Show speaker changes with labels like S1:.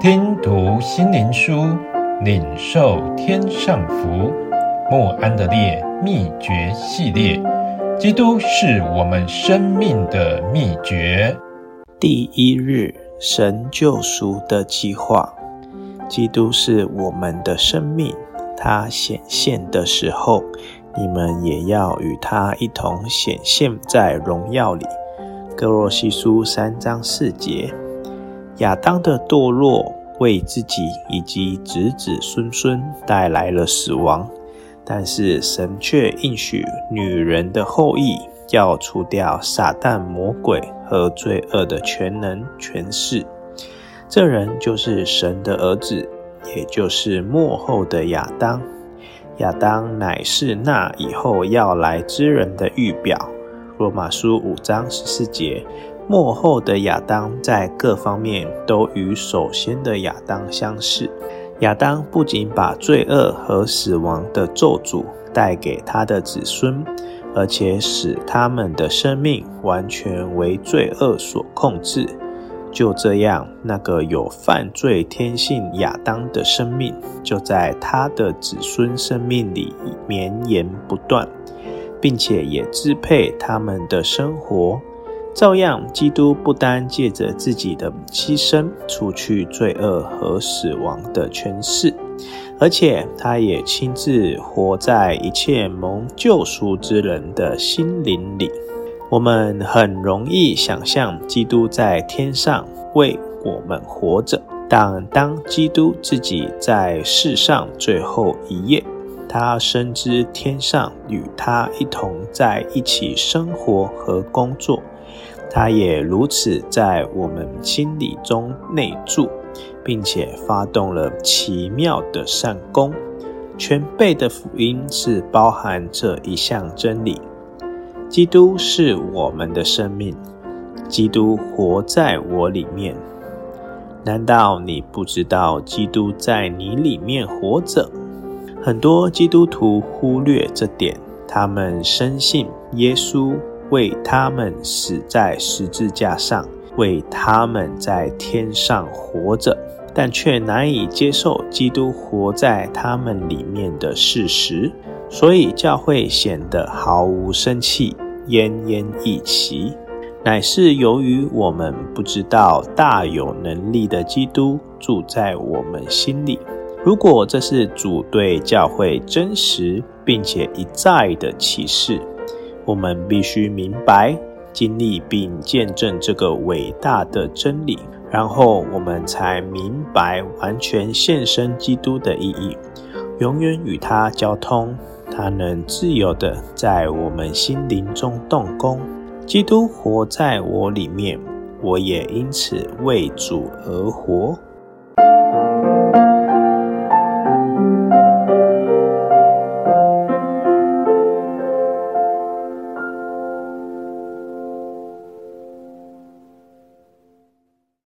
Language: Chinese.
S1: 听读心灵书，领受天上福。莫安德烈秘诀系列，基督是我们生命的秘诀。
S2: 第一日，神救赎的计划。基督是我们的生命，他显现的时候，你们也要与他一同显现在荣耀里。哥罗西书三章四节。亚当的堕落为自己以及子子孙孙带来了死亡，但是神却应许女人的后裔要除掉撒旦魔鬼和罪恶的全能权势。这人就是神的儿子，也就是末后的亚当。亚当乃是那以后要来之人的预表。罗马书五章十四节。幕后的亚当在各方面都与首先的亚当相似。亚当不仅把罪恶和死亡的咒诅带给他的子孙，而且使他们的生命完全为罪恶所控制。就这样，那个有犯罪天性亚当的生命，就在他的子孙生命里绵延不断，并且也支配他们的生活。照样，基督不单借着自己的牺牲除去罪恶和死亡的权势，而且他也亲自活在一切蒙救赎之人的心灵里。我们很容易想象基督在天上为我们活着，但当基督自己在世上最后一夜，他深知天上与他一同在一起生活和工作。他也如此在我们心里中内住，并且发动了奇妙的善工。全备的福音是包含这一项真理：基督是我们的生命，基督活在我里面。难道你不知道基督在你里面活着？很多基督徒忽略这点，他们深信耶稣。为他们死在十字架上，为他们在天上活着，但却难以接受基督活在他们里面的事实，所以教会显得毫无生气，奄奄一息，乃是由于我们不知道大有能力的基督住在我们心里。如果这是主对教会真实并且一再的启示。我们必须明白、经历并见证这个伟大的真理，然后我们才明白完全献身基督的意义，永远与他交通。他能自由的在我们心灵中动工。基督活在我里面，我也因此为主而活。